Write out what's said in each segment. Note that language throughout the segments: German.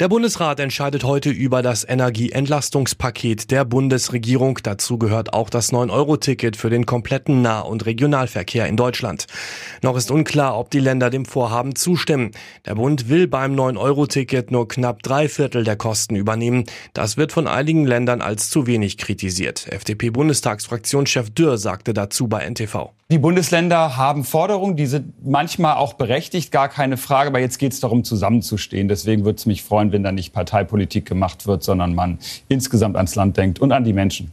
Der Bundesrat entscheidet heute über das Energieentlastungspaket der Bundesregierung. Dazu gehört auch das 9-Euro-Ticket für den kompletten Nah- und Regionalverkehr in Deutschland. Noch ist unklar, ob die Länder dem Vorhaben zustimmen. Der Bund will beim 9-Euro-Ticket nur knapp drei Viertel der Kosten übernehmen. Das wird von einigen Ländern als zu wenig kritisiert. FDP-Bundestagsfraktionschef Dürr sagte dazu bei NTV. Die Bundesländer haben Forderungen, die sind manchmal auch berechtigt, gar keine Frage. Aber jetzt geht es darum, zusammenzustehen. Deswegen würde es mich freuen, wenn da nicht Parteipolitik gemacht wird, sondern man insgesamt ans Land denkt und an die Menschen.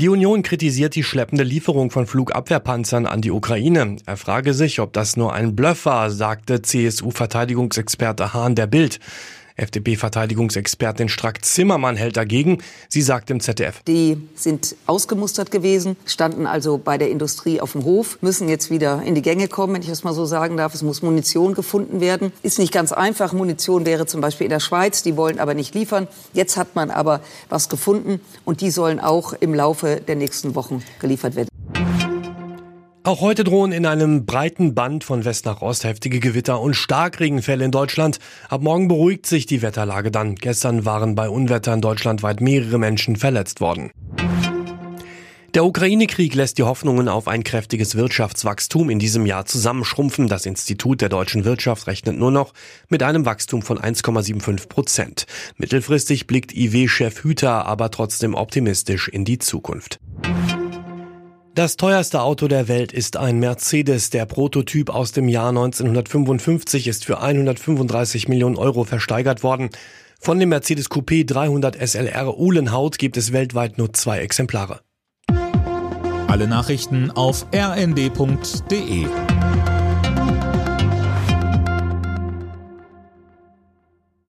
Die Union kritisiert die schleppende Lieferung von Flugabwehrpanzern an die Ukraine. Er frage sich, ob das nur ein Bluff war, sagte CSU-Verteidigungsexperte Hahn der Bild. FDP-Verteidigungsexpertin Strack-Zimmermann hält dagegen. Sie sagt im ZDF. Die sind ausgemustert gewesen, standen also bei der Industrie auf dem Hof, müssen jetzt wieder in die Gänge kommen, wenn ich das mal so sagen darf. Es muss Munition gefunden werden. Ist nicht ganz einfach. Munition wäre zum Beispiel in der Schweiz. Die wollen aber nicht liefern. Jetzt hat man aber was gefunden und die sollen auch im Laufe der nächsten Wochen geliefert werden. Auch heute drohen in einem breiten Band von West nach Ost heftige Gewitter und Starkregenfälle in Deutschland. Ab morgen beruhigt sich die Wetterlage dann. Gestern waren bei Unwettern deutschlandweit mehrere Menschen verletzt worden. Der Ukraine-Krieg lässt die Hoffnungen auf ein kräftiges Wirtschaftswachstum in diesem Jahr zusammenschrumpfen. Das Institut der deutschen Wirtschaft rechnet nur noch mit einem Wachstum von 1,75 Prozent. Mittelfristig blickt IW-Chef Hüter aber trotzdem optimistisch in die Zukunft. Das teuerste Auto der Welt ist ein Mercedes. Der Prototyp aus dem Jahr 1955 ist für 135 Millionen Euro versteigert worden. Von dem Mercedes Coupé 300 SLR Uhlenhaut gibt es weltweit nur zwei Exemplare. Alle Nachrichten auf rnd.de